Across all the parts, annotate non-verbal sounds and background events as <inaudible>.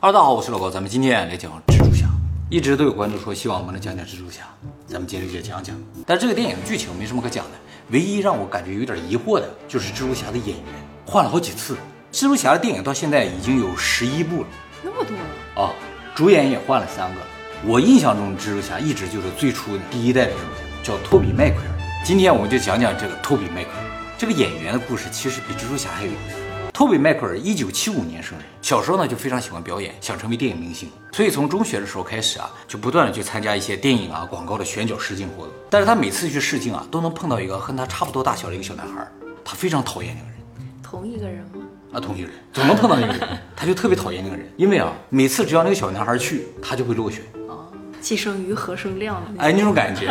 哈喽，大家好，我是老高，咱们今天来讲蜘蛛侠。一直都有观众说希望我们能讲讲蜘蛛侠，咱们今天就讲讲。但这个电影剧情没什么可讲的，唯一让我感觉有点疑惑的就是蜘蛛侠的演员换了好几次。蜘蛛侠的电影到现在已经有十一部了那么多了，啊，主演也换了三个。我印象中蜘蛛侠一直就是最初的第一代的蜘蛛侠，叫托比麦奎尔。今天我们就讲讲这个托比麦奎尔。这个演员的故事其实比蜘蛛侠还有意思。托比迈克尔一九七五年生人，小时候呢就非常喜欢表演，想成为电影明星，所以从中学的时候开始啊，就不断的去参加一些电影啊、广告的选角试镜活动。但是他每次去试镜啊，都能碰到一个和他差不多大小的一个小男孩，他非常讨厌那个人同一个人吗？啊，同一个人总能碰到那个人，<laughs> 他就特别讨厌那个人，因为啊，每次只要那个小男孩去，他就会落选。啊，既生瑜何生亮的那哎，那种感觉。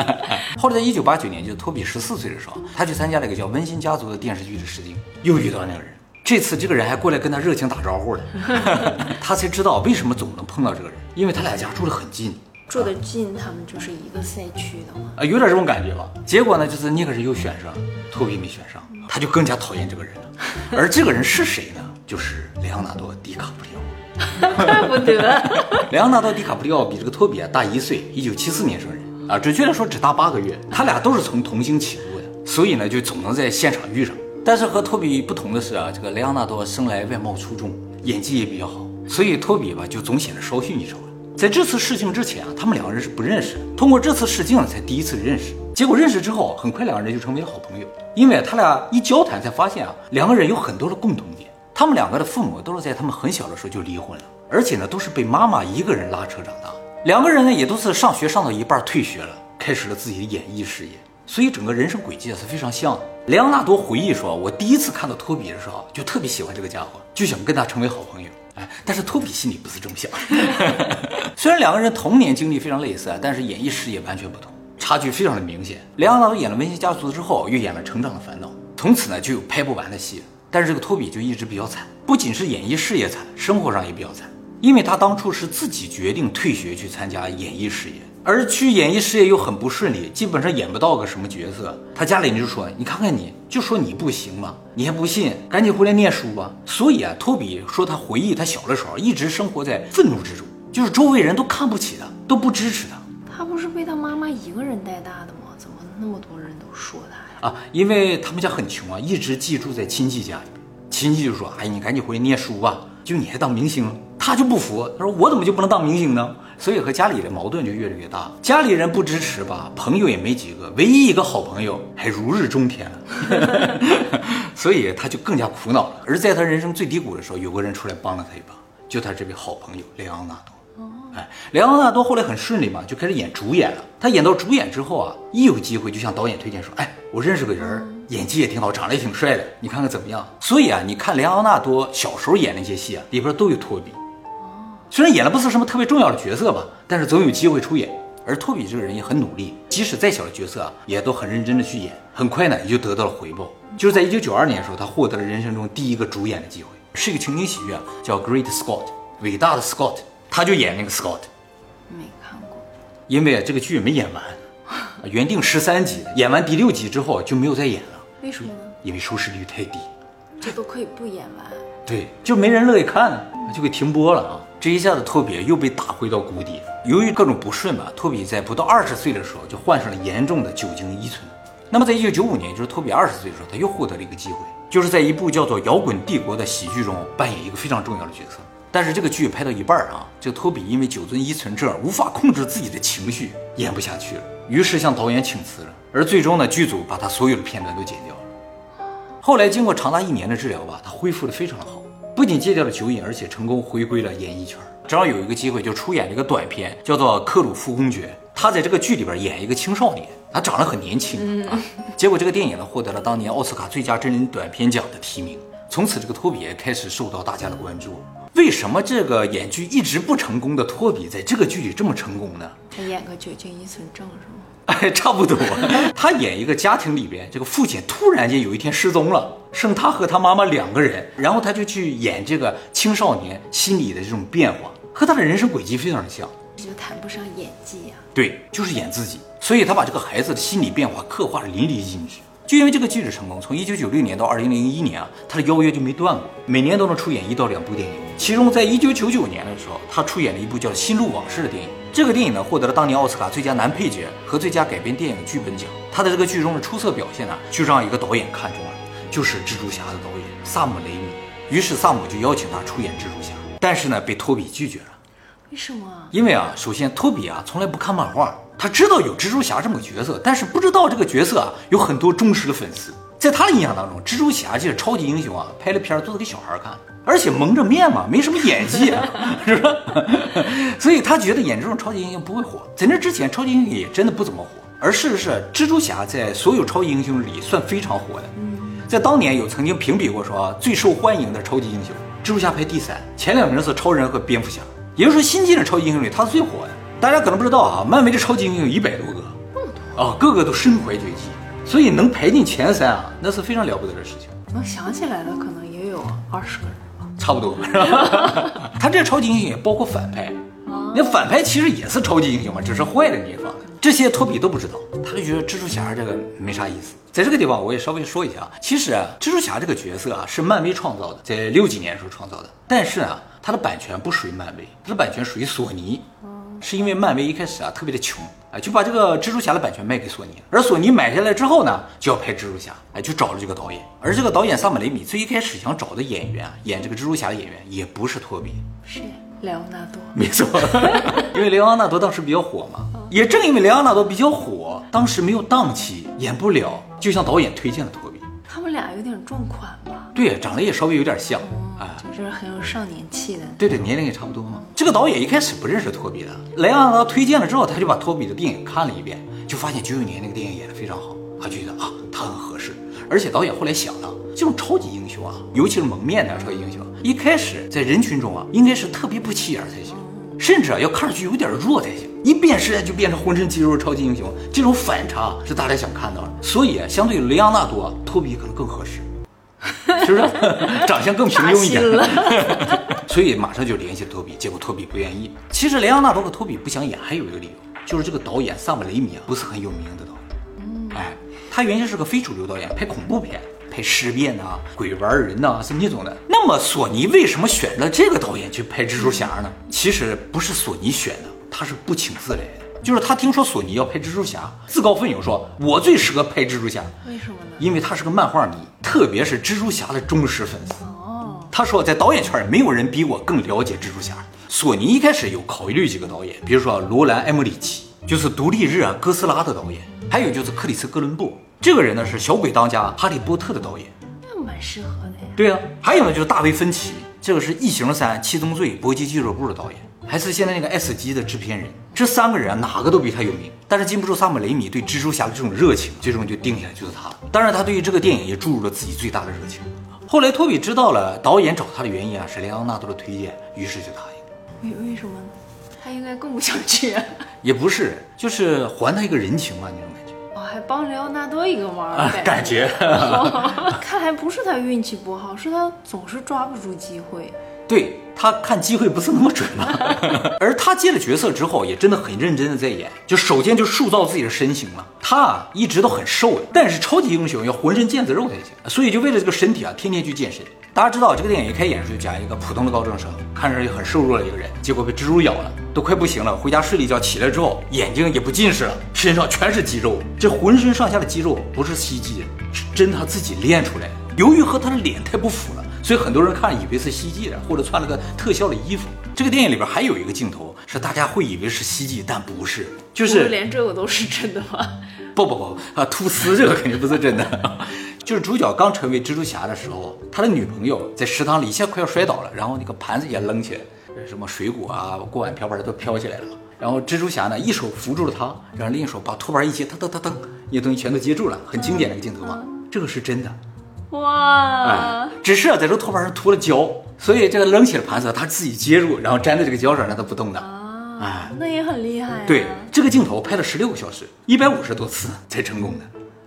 <laughs> 后来在一九八九年，就是托比十四岁的时候，他去参加了一个叫《温馨家族》的电视剧的试镜，又遇到那个人。这次这个人还过来跟他热情打招呼了，<laughs> 他才知道为什么总能碰到这个人，因为他俩家住得很近住得近，他们就是一个赛区的嘛。啊，有点这种感觉吧。结果呢，就是那个人又选上，托比没选上，他就更加讨厌这个人了。<laughs> 而这个人是谁呢？就是莱昂纳多·迪卡普里奥。怪 <laughs> 不得，莱昂纳多·迪卡普里奥比这个托比啊大一岁，一九七四年生人啊，准确的说只大八个月。他俩都是从童星起步的，所以呢就总能在现场遇上。但是和托比不同的是啊，这个莱昂纳多生来外貌出众，演技也比较好，所以托比吧就总显得稍逊一筹了。在这次试镜之前啊，他们两个人是不认识的，通过这次试镜才第一次认识。结果认识之后，很快两个人就成为了好朋友，因为他俩一交谈才发现啊，两个人有很多的共同点。他们两个的父母都是在他们很小的时候就离婚了，而且呢都是被妈妈一个人拉扯长大。两个人呢也都是上学上到一半退学了，开始了自己的演艺事业，所以整个人生轨迹是非常像的。莱昂纳多回忆说：“我第一次看到托比的时候，就特别喜欢这个家伙，就想跟他成为好朋友。哎，但是托比心里不是这么想。<laughs> 虽然两个人童年经历非常类似啊，但是演艺事业完全不同，差距非常的明显。莱昂纳多演了《温馨家族》之后，又演了《成长的烦恼》，从此呢就有拍不完的戏。但是这个托比就一直比较惨，不仅是演艺事业惨，生活上也比较惨，因为他当初是自己决定退学去参加演艺事业。”而去演艺事业又很不顺利，基本上演不到个什么角色。他家里人就说：“你看看你，就说你不行嘛，你还不信？赶紧回来念书吧。”所以啊，托比说他回忆他小的时候一直生活在愤怒之中，就是周围人都看不起他，都不支持他他不是被他妈妈一个人带大的吗？怎么那么多人都说他呀？啊，因为他们家很穷啊，一直寄住在亲戚家里。亲戚就说：“哎，你赶紧回来念书吧，就你还当明星。”他就不服，他说：“我怎么就不能当明星呢？”所以和家里的矛盾就越来越大，家里人不支持吧，朋友也没几个，唯一一个好朋友还如日中天了，<laughs> 所以他就更加苦恼了。而在他人生最低谷的时候，有个人出来帮了他一把，就他这位好朋友莱昂纳多。哦哎，莱昂纳多后来很顺利嘛，就开始演主演了。他演到主演之后啊，一有机会就向导演推荐说：“哎，我认识个人，演技也挺好，长得也挺帅的，你看看怎么样？”所以啊，你看莱昂纳多小时候演那些戏啊，里边都有托比。虽然演的不是什么特别重要的角色吧，但是总有机会出演。而托比这个人也很努力，即使再小的角色啊，也都很认真的去演。很快呢，也就得到了回报。就是在一九九二年的时候，他获得了人生中第一个主演的机会，是一个情景喜剧啊，叫《Great Scott》，伟大的 Scott，他就演那个 Scott。没看过，因为这个剧没演完，原定十三集，演完第六集之后就没有再演了，为什么呢？因为收视率太低。这都可以不演完。对，就没人乐意看，就给停播了啊！这一下子，托比又被打回到谷底。由于各种不顺吧，托比在不到二十岁的时候就患上了严重的酒精依存。那么，在一九九五年，就是托比二十岁的时候，他又获得了一个机会，就是在一部叫做《摇滚帝国》的喜剧中扮演一个非常重要的角色。但是这个剧拍到一半啊，这个托比因为酒精依存症无法控制自己的情绪，演不下去了，于是向导演请辞了。而最终呢，剧组把他所有的片段都剪掉了。后来经过长达一年的治疗吧，他恢复的非常的好，不仅戒掉了酒瘾，而且成功回归了演艺圈。正好有一个机会，就出演了一个短片，叫做《克鲁夫公爵》。他在这个剧里边演一个青少年，他长得很年轻啊。结果这个电影呢，获得了当年奥斯卡最佳真人短片奖的提名。从此，这个托比也开始受到大家的关注。为什么这个演剧一直不成功的托比，在这个剧里这么成功呢？他演个酒精依存症是吗？哎，差不多。他演一个家庭里边，这个父亲突然间有一天失踪了，剩他和他妈妈两个人，然后他就去演这个青少年心理的这种变化，和他的人生轨迹非常的像。这就谈不上演技呀、对，就是演自己，所以他把这个孩子的心理变化刻画的淋漓尽致。就因为这个剧的成功，从一九九六年到二零零一年啊，他的邀约就没断过，每年都能出演一到两部电影。其中，在一九九九年的时候，他出演了一部叫《心路往事》的电影。这个电影呢，获得了当年奥斯卡最佳男配角和最佳改编电影剧本奖。他的这个剧中的出色表现呢，就让一个导演看中了，就是蜘蛛侠的导演萨姆雷米。于是萨姆就邀请他出演蜘蛛侠，但是呢，被托比拒绝了。为什么？因为啊，首先托比啊从来不看漫画，他知道有蜘蛛侠这么个角色，但是不知道这个角色啊有很多忠实的粉丝。在他的印象当中，蜘蛛侠就是超级英雄啊，拍的片儿都是给小孩看，而且蒙着面嘛，没什么演技，<laughs> 是吧？<laughs> 所以他觉得演这种超级英雄不会火。在那之前，超级英雄也真的不怎么火。而事实是，蜘蛛侠在所有超级英雄里算非常火的。在当年有曾经评比过说啊最受欢迎的超级英雄，蜘蛛侠排第三，前两名是超人和蝙蝠侠。也就是说，新进的超级英雄里他是最火的。大家可能不知道啊，漫威的超级英雄一百多个，啊，个个都身怀绝技，所以能排进前三啊，那是非常了不得的事情。能想起来的可能也有二十个人吧。差不多，是吧？<laughs> 他这超级英雄也包括反派，那反派其实也是超级英雄嘛，只是坏的那一方。这些托比都不知道，他就觉得蜘蛛侠这个没啥意思。在这个地方，我也稍微说一下啊，其实啊，蜘蛛侠这个角色啊是漫威创造的，在六几年时候创造的，但是啊，它的版权不属于漫威，它的版权属于索尼。是因为漫威一开始啊特别的穷，哎，就把这个蜘蛛侠的版权卖给索尼。了，而索尼买下来之后呢，就要拍蜘蛛侠，哎，就找了这个导演，而这个导演萨姆雷米最一开始想找的演员啊，演这个蜘蛛侠的演员也不是托比，是。莱昂纳多。没错，<laughs> 因为莱昂纳多当时比较火嘛，也正因为莱昂纳多比较火，当时没有档期，演不了，就向导演推荐了托比。他们俩有点撞款吧？对，长得也稍微有点像，哎，就是很有少年气的。对对，年龄也差不多嘛。这个导演一开始不认识托比的，莱昂纳多推荐了之后，他就把托比的电影看了一遍，就发现九九年那个电影演得非常好，他觉得啊，他很合适。而且导演后来想了，这种超级英雄啊，尤其是蒙面的超级英雄，一开始在人群中啊，应该是特别不起眼才行，甚至啊要看上去有点弱才行。一变身就变成浑身肌肉超级英雄，这种反差是大家想看到的。所以相对雷昂纳多，托比可能更合适，<laughs> 是不是？长相更平庸一点。所以马上就联系了托比，结果托比不愿意。其实雷昂纳多和托比不想演，还有一个理由，就是这个导演萨姆雷米啊，不是很有名的导演。哎，他原先是个非主流导演，拍恐怖片，拍尸变呐、鬼玩人呐，是那种的。那么索尼为什么选了这个导演去拍蜘蛛侠呢？其实不是索尼选的，他是不请自来的。就是他听说索尼要拍蜘蛛侠，自告奋勇说：“我最适合拍蜘蛛侠。”为什么呢？因为他是个漫画迷，特别是蜘蛛侠的忠实粉丝。哦，他说，在导演圈里没有人比我更了解蜘蛛侠。索尼一开始有考虑几个导演，比如说罗兰·艾默里奇，就是《独立日》啊、《哥斯拉》的导演，还有就是克里斯·哥伦布，这个人呢是《小鬼当家》《哈利波特》的导演。那蛮适合的呀。对啊，还有呢就是大卫·芬奇，这个是《异形三》《七宗罪》《搏击俱乐部》的导演，还是现在那个《S 级》的制片人。这三个人啊，哪个都比他有名，但是禁不住萨姆雷米对蜘蛛侠的这种热情，最终就定下来就是他了。当然，他对于这个电影也注入了自己最大的热情。后来托比知道了导演找他的原因啊，是莱昂纳多的推荐，于是就答应。为为什么呢？他应该更不想去。也不是，就是还他一个人情嘛，帮莱昂纳多一个忙，啊，感觉。<laughs> 看来不是他运气不好，是他总是抓不住机会。对他看机会不是那么准嘛，<laughs> 而他接了角色之后，也真的很认真的在演，就首先就塑造自己的身形了。他啊一直都很瘦的，但是超级英雄要浑身腱子肉才行，所以就为了这个身体啊，天天去健身。大家知道这个电影一开演时就讲一个普通的高中生，看上去很瘦弱的一个人，结果被蜘蛛咬了，都快不行了，回家睡了一觉，起来之后眼睛也不近视了，身上全是肌肉，这浑身上下的肌肉不是 CG，是真他自己练出来的。由于和他的脸太不符了。所以很多人看以为是 CG 的，或者穿了个特效的衣服。这个电影里边还有一个镜头是大家会以为是 CG，但不是，就是连这个都是真的吗？不不不啊，吐丝这个肯定不是真的。就是主角刚成为蜘蛛侠的时候，他的女朋友在食堂里一下快要摔倒了，然后那个盘子也扔起来，什么水果啊、锅碗瓢盆都飘起来了。然后蜘蛛侠呢一手扶住了他，然后另一手把托盘一接，噔噔噔噔，那些东西全都接住了，很经典的一个镜头嘛。这个是真的。哇！哎，只是在这托盘上涂了胶，所以这个扔起了盘子，他自己接住，然后粘在这个胶上，让它不动的。啊，哎，那也很厉害。对，这个镜头拍了十六个小时，一百五十多次才成功的。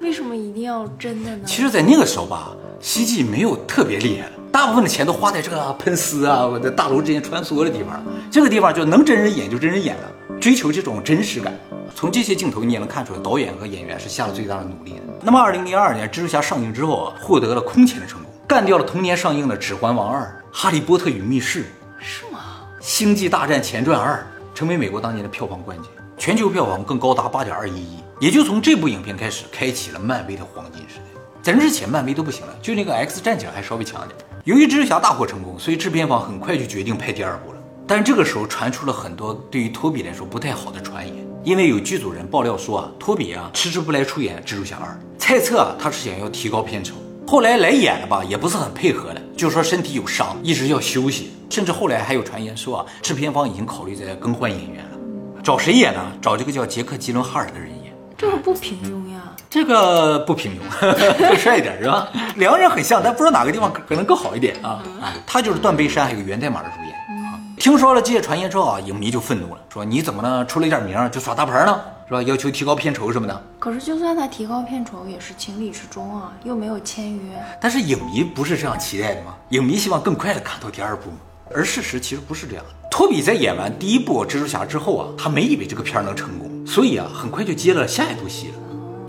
为什么一定要真的呢？其实，在那个时候吧西晋没有特别厉害的，大部分的钱都花在这个喷丝啊，我在大楼之间穿梭的地方了。这个地方就能真人演就真人演了，追求这种真实感。从这些镜头你也能看出来，导演和演员是下了最大的努力的。那么，二零零二年《蜘蛛侠》上映之后啊，获得了空前的成功，干掉了同年上映的《指环王二》《哈利波特与密室》。是吗？《星际大战前传二》成为美国当年的票房冠军，全球票房更高达八点二一亿，也就从这部影片开始，开启了漫威的黄金时代。在之前，漫威都不行了，就那个 X 战警还稍微强点。由于蜘蛛侠大获成功，所以制片方很快就决定拍第二部了。但这个时候传出了很多对于托比来说不太好的传言，因为有剧组人爆料说啊，托比啊迟迟不来出演蜘蛛侠二，猜测啊他是想要提高片酬。后来来演了吧，也不是很配合了，就说身体有伤，一直要休息。甚至后来还有传言说啊，制片方已经考虑在更换演员了，找谁演呢？找这个叫杰克·吉伦哈尔的人演。这个不平庸呀。这个不平庸，<laughs> 更帅一点是吧？两个人很像，但不知道哪个地方可可能更好一点啊啊！他就是断背山还有源代码的主演啊。听说了这些传言之后啊，影迷就愤怒了，说你怎么呢？出了一点名儿就耍大牌呢？是吧？要求提高片酬什么的。可是就算他提高片酬，也是情理之中啊，又没有签约。但是影迷不是这样期待的吗？影迷希望更快的看到第二部嘛。而事实其实不是这样的。托比在演完第一部蜘蛛侠之后啊，他没以为这个片儿能成功，所以啊，很快就接了下一部戏了。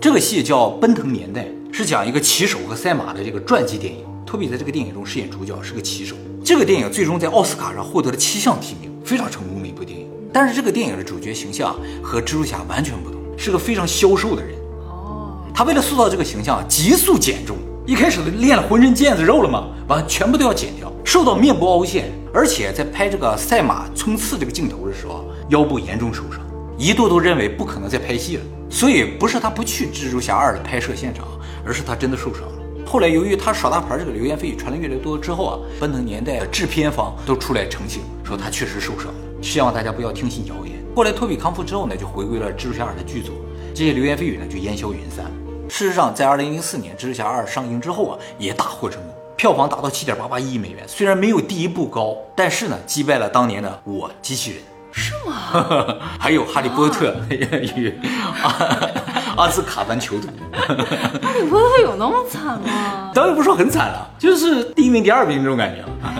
这个戏叫《奔腾年代》，是讲一个骑手和赛马的这个传记电影。托比在这个电影中饰演主角，是个骑手。这个电影最终在奥斯卡上获得了七项提名，非常成功的一部电影。但是这个电影的主角形象和蜘蛛侠完全不同，是个非常消瘦的人。哦，他为了塑造这个形象，急速减重，一开始练了浑身腱子肉了嘛，完全部都要减掉，瘦到面部凹陷，而且在拍这个赛马冲刺这个镜头的时候，腰部严重受伤，一度都认为不可能再拍戏了。所以不是他不去蜘蛛侠二的拍摄现场，而是他真的受伤了。后来由于他耍大牌这个流言蜚语传的越来越多之后啊，奔腾年代的制片方都出来澄清，说他确实受伤了，希望大家不要听信谣言。后来托比康复之后呢，就回归了蜘蛛侠二的剧组，这些流言蜚语呢就烟消云散。事实上，在二零零四年蜘蛛侠二上映之后啊，也大获成功，票房达到七点八八亿美元，虽然没有第一部高，但是呢，击败了当年的我机器人。是吗？<laughs> 还有《哈利波特》与 <laughs> 阿阿兹卡班囚徒，哈利波特有那么惨吗？当然不是说很惨了，就是第一名、第二名这种感觉啊。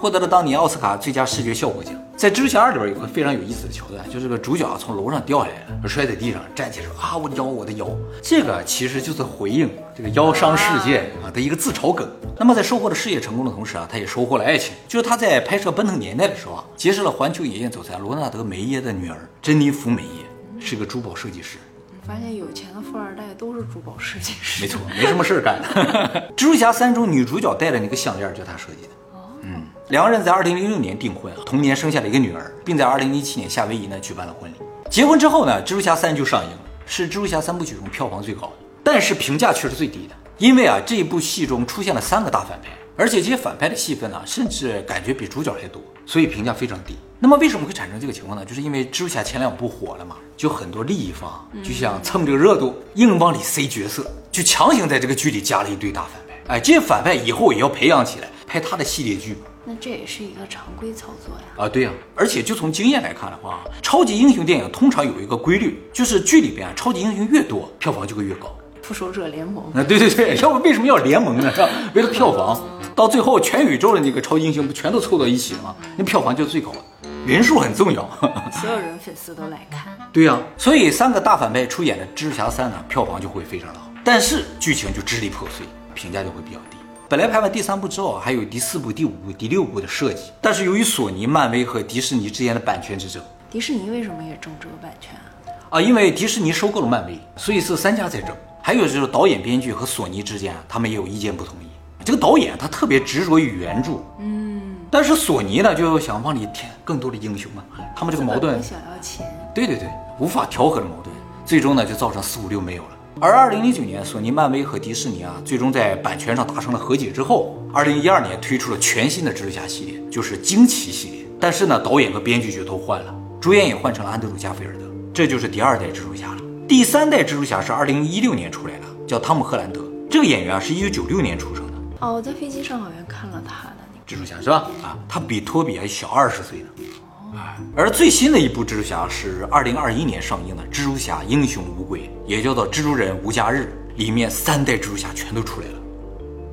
获得了当年奥斯卡最佳视觉效果奖。在《蜘蛛侠二》里边有个非常有意思的桥段，就是这个主角啊从楼上掉下来了，摔在地上，站起来说啊我的腰我的腰，这个其实就是回应这个腰伤事件啊的一个自嘲梗。那么在收获了事业成功的同时啊，他也收获了爱情，就是他在拍摄《奔腾年代》的时候啊，结识了环球影业总裁罗纳德梅耶的女儿珍妮弗梅耶，是个珠宝设计师。发现有钱的富二代都是珠宝设计师。没错，没什么事儿干。<laughs> 蜘蛛侠三中女主角戴的那个项链就是他设计的。两个人在二零零六年订婚，同年生下了一个女儿，并在二零一七年夏威夷呢举办了婚礼。结婚之后呢，蜘蛛侠三就上映了，是蜘蛛侠三部曲中票房最高的，但是评价却是最低的，因为啊这一部戏中出现了三个大反派，而且这些反派的戏份呢，甚至感觉比主角还多，所以评价非常低。那么为什么会产生这个情况呢？就是因为蜘蛛侠前两部火了嘛，就很多利益方就想蹭这个热度，硬往里塞角色，就强行在这个剧里加了一堆大反派。哎，这些反派以后也要培养起来，拍他的系列剧。那这也是一个常规操作呀。啊，对呀、而且就从经验来看的话，超级英雄电影通常有一个规律，就是剧里边啊超级英雄越多，票房就会越高。复仇者联盟。啊，对对对，<laughs> 要不为什么要联盟呢？是吧？为了票房，到最后全宇宙的那个超级英雄不全都凑到一起了吗？那票房就是最高的，人数很重要。<laughs> 所有人粉丝都来看。对呀、所以三个大反派出演的《蜘蛛侠三》呢，票房就会非常的好，但是剧情就支离破碎，评价就会比较低。本来拍完第三部之后，还有第四部、第五部、第六部的设计，但是由于索尼、漫威和迪士尼之间的版权之争，迪士尼为什么也争这个版权啊？啊，因为迪士尼收购了漫威，所以是三家在争。还有就是导演、编剧和索尼之间啊，他们也有意见不统一。这个导演他特别执着于原著，嗯，但是索尼呢就想往里添更多的英雄嘛，他们这个矛盾想要钱。对对对，无法调和的矛盾，最终呢就造成四五六没有了。而二零零九年，索尼、漫威和迪士尼啊，最终在版权上达成了和解之后，二零一二年推出了全新的蜘蛛侠系列，就是惊奇系列。但是呢，导演和编剧就都换了，主演也换成了安德鲁·加菲尔德，这就是第二代蜘蛛侠了。第三代蜘蛛侠是二零一六年出来的，叫汤姆·赫兰德。这个演员啊是一九九六年出生的，哦，我在飞机上好像看了他的那个蜘蛛侠是吧？啊，他比托比还小二十岁呢。哎，而最新的一部蜘蛛侠是二零二一年上映的《蜘蛛侠：英雄无归》，也叫做《蜘蛛人无家日》，里面三代蜘蛛侠全都出来了。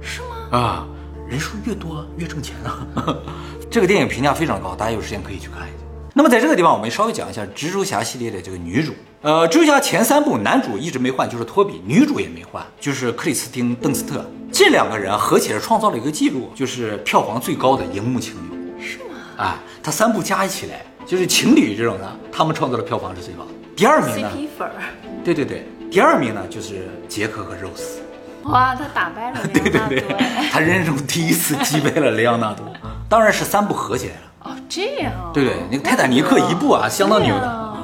是吗？啊，人数越多越挣钱啊。<laughs> 这个电影评价非常高，大家有时间可以去看一下。那么在这个地方，我们稍微讲一下蜘蛛侠系列的这个女主。呃，蜘蛛侠前三部男主一直没换，就是托比；女主也没换，就是克里斯汀·邓斯特。这两个人合起来创造了一个记录，就是票房最高的荧幕情侣。啊，他三部加起来就是情侣这种的，他们创造的票房是最高的。第二名呢？CP 粉儿。对对对，第二名呢就是杰克和 Rose。哇，他打败了对 <laughs> 莱昂对对他人生中第一次击败了莱昂纳多，当然是三部合起来了。哦，这样啊。对对，那个泰坦尼克一部啊，相当牛的。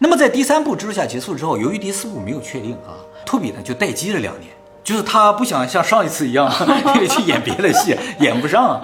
那么在第三部蜘蛛侠结束之后，由于第四部没有确定啊，托比呢就待机了两年，就是他不想像上一次一样 <laughs> 去演别的戏，演不上，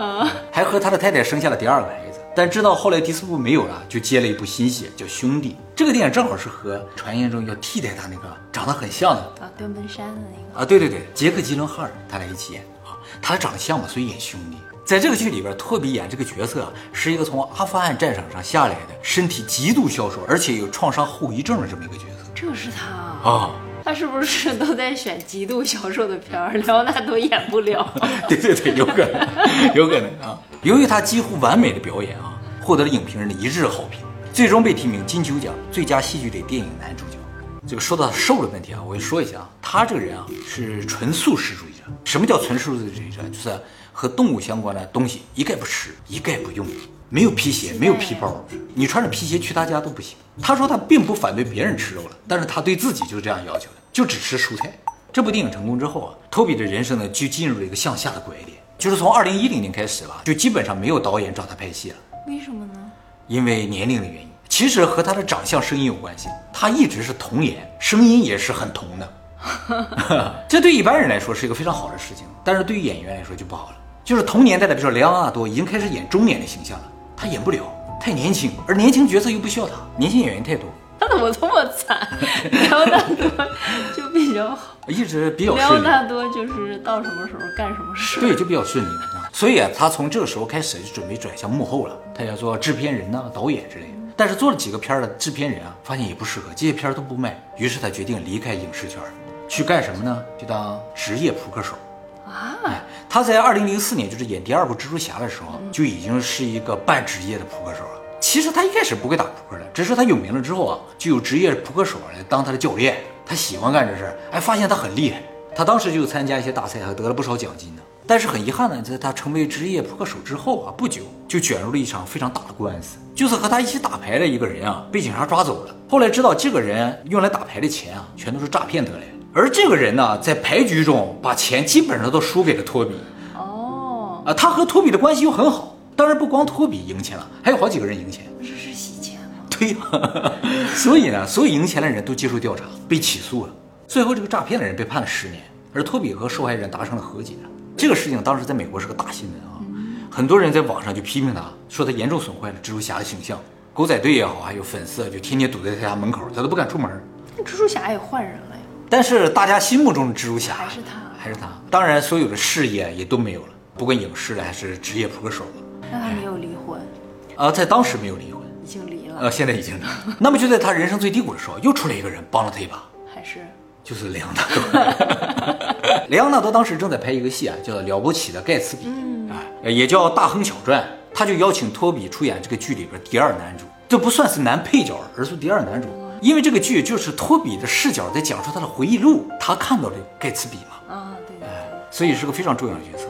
还和他的太太生下了第二个孩子。但知道后来第四部没有了，就接了一部新戏叫《兄弟》。这个电影正好是和传言中要替代他那个长得很像的啊，đơn 奔山的那个。啊，对对对，杰克·吉伦哈尔他俩一起演啊，他俩长得像嘛，所以演兄弟。在这个剧里边，托比演这个角色啊是一个从阿富汗战场上下来的，身体极度消瘦，而且有创伤后遗症的这么一个角色这是他。啊。他是不是都在选极度消瘦的片儿？莱昂纳多演不了。<laughs> 对对对，有可能，有可能啊。由于他几乎完美的表演啊，获得了影评人的一致好评，最终被提名金球奖最佳戏剧类电影男主角。这个说到瘦的问题啊，我跟你说一下啊，他这个人啊是纯素食主义者。什么叫纯素食主义者？就是和动物相关的东西一概不吃，一概不用，没有皮鞋，没有皮包，你穿着皮鞋去他家都不行。他说他并不反对别人吃肉了，但是他对自己就是这样要求的，就只吃蔬菜。这部电影成功之后啊，托比的人生呢就进入了一个向下的拐点，就是从二零一零年开始吧，就基本上没有导演找他拍戏了。为什么呢？因为年龄的原因，其实和他的长相、声音有关系。他一直是童颜，声音也是很童的。<laughs> 这对一般人来说是一个非常好的事情，但是对于演员来说就不好了。就是同年代的，比如说莱昂纳多已经开始演中年的形象了，他演不了，太年轻，而年轻角色又不需要他，年轻演员太多，他怎么这么惨？莱昂纳多就比较好，<laughs> 一直比较莱顺利。昂纳多就是到什么时候干什么事。对，就比较顺利啊。所以啊，他从这个时候开始就准备转向幕后了，他要做制片人呐、导演之类的。但是做了几个片儿的制片人啊，发现也不适合，这些片儿都不卖，于是他决定离开影视圈儿，去干什么呢？就当职业扑克手。啊，他在二零零四年，就是演第二部蜘蛛侠的时候，就已经是一个半职业的扑克手了。其实他一开始不会打扑克的，只是他有名了之后啊，就有职业扑克手来当他的教练。他喜欢干这事儿，哎，发现他很厉害。他当时就参加一些大赛，还得了不少奖金呢。但是很遗憾呢，在他成为职业扑克手之后啊，不久就卷入了一场非常大的官司，就是和他一起打牌的一个人啊，被警察抓走了。后来知道这个人用来打牌的钱啊，全都是诈骗得来的。而这个人呢，在牌局中把钱基本上都输给了托比。哦，啊，他和托比的关系又很好，当然不光托比赢钱了，还有好几个人赢钱。这是洗钱吗？<laughs> 对呀、<laughs> 所以呢，所有赢钱的人都接受调查，被起诉了。最后，这个诈骗的人被判了十年，而托比和受害人达成了和解。这个事情当时在美国是个大新闻啊，很多人在网上就批评他，说他严重损坏了蜘蛛侠的形象。狗仔队也好，还有粉丝啊就天天堵在他家门口，他都不敢出门。那蜘蛛侠也换人了呀。但是大家心目中的蜘蛛侠还是他。还是他。当然，所有的事业也都没有了，不管影视的还是职业扑克手了。那他没有离婚，啊，在当时没有离婚，已经离了，呃，现在已经离。那么就在他人生最低谷的时候，又出来一个人帮了他一把，还是。就是莱昂纳多。<laughs> 莱昂纳多当时正在拍一个戏啊，叫《了不起的盖茨比》，啊，也叫《大亨小传》，他就邀请托比出演这个剧里边第二男主，这不算是男配角，而是第二男主，因为这个剧就是托比的视角在讲述他的回忆录，他看到的盖茨比嘛，啊，对哎，所以是个非常重要的角色。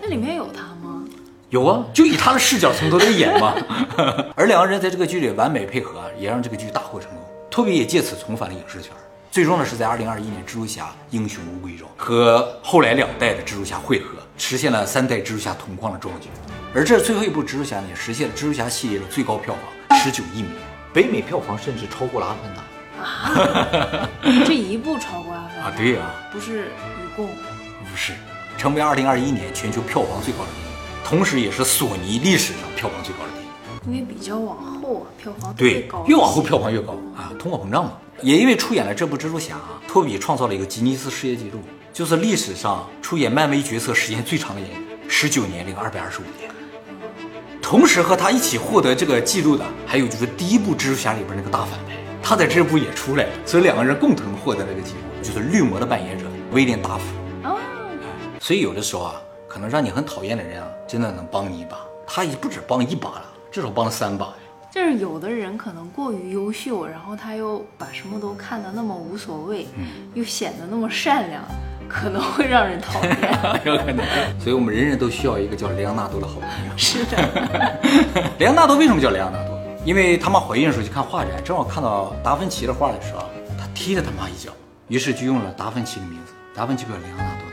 那里面有他吗？有啊，就以他的视角从头来演嘛。<laughs> 而两个人在这个剧里完美配合啊，也让这个剧大获成功。托比也借此重返了影视圈，最终呢是在二零二一年《蜘蛛侠：英雄无归》中和后来两代的蜘蛛侠汇合，实现了三代蜘蛛侠同框的壮举。而这最后一部蜘蛛侠呢，也实现了蜘蛛侠系列的最高票房十九亿美元，北美票房甚至超过了《阿凡达》啊 <laughs> 这一部超过阿凡达啊！对呀、不是一共不是，成为二零二一年全球票房最高的电影，同时也是索尼历史上票房最高的电影。因为比较往后啊，票房特对别高，，越往后票房越高啊，通货膨胀嘛。也因为出演了这部蜘蛛侠啊，托比创造了一个吉尼斯世界纪录，就是历史上出演漫威角色时间最长的演员，十九年零二百二十五天。同时和他一起获得这个记录的，还有就是第一部蜘蛛侠里边那个大反派，他在这部也出来了，所以两个人共同获得了这个记录，就是绿魔的扮演者威廉达福。啊，所以有的时候啊，可能让你很讨厌的人啊，真的能帮你一把。他也不止帮一把了，至少帮了三把呀。就是有的人可能过于优秀，然后他又把什么都看得那么无所谓，又显得那么善良，可能会让人讨厌。<laughs> 有可能。所以我们人人都需要一个叫莱昂纳多的好朋友。是的，<laughs> 莱昂纳多为什么叫莱昂纳多？因为他妈怀孕的时候去看画展，正好看到达芬奇的画的时候，他踢了他妈一脚，于是就用了达芬奇的名字。达芬奇不叫莱昂纳多，